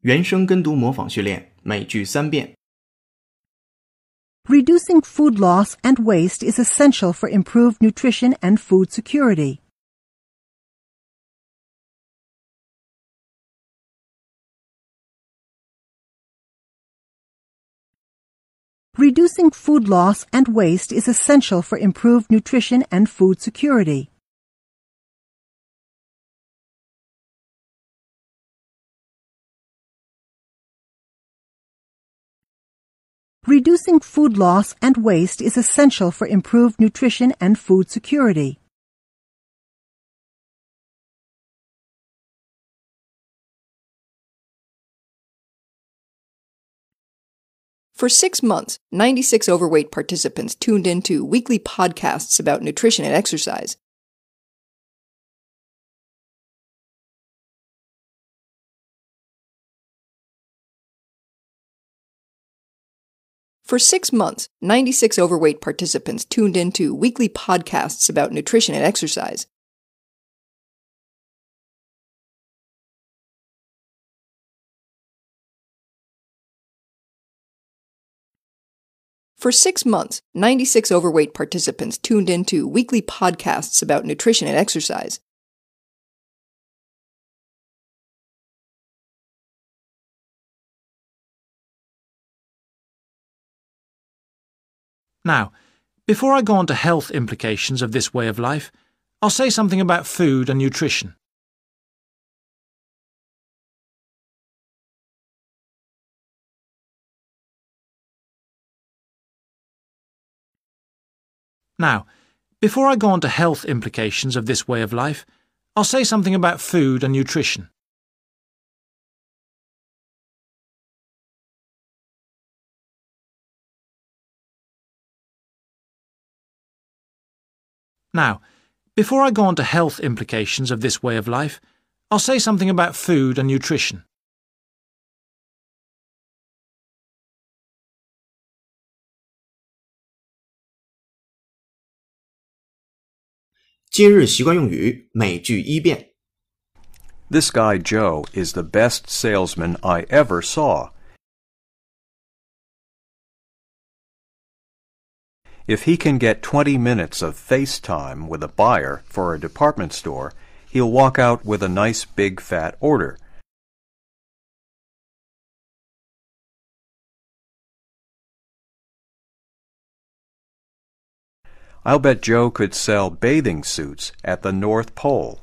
原声跟读模仿训练，每句三遍。 Reducing food loss and waste is essential for improved nutrition and food security. Reducing food loss and waste is essential for improved nutrition and food security. Reducing food loss and waste is essential for improved nutrition and food security. For six months, 96 overweight participants tuned into weekly podcasts about nutrition and exercise. For six months, 96 overweight participants tuned into weekly podcasts about nutrition and exercise. For six months, 96 overweight participants tuned into weekly podcasts about nutrition and exercise. Now, before I go on to health implications of this way of life, I'll say something about food and nutrition. Now, before I go on to health implications of this way of life, I'll say something about food and nutrition. Now, before I go on to health implications of this way of life, I'll say something about food and nutrition. This guy Joe is the best salesman I ever saw. If he can get 20 minutes of FaceTime with a buyer for a department store, he'll walk out with a nice big fat order. I'll bet Joe could sell bathing suits at the North Pole.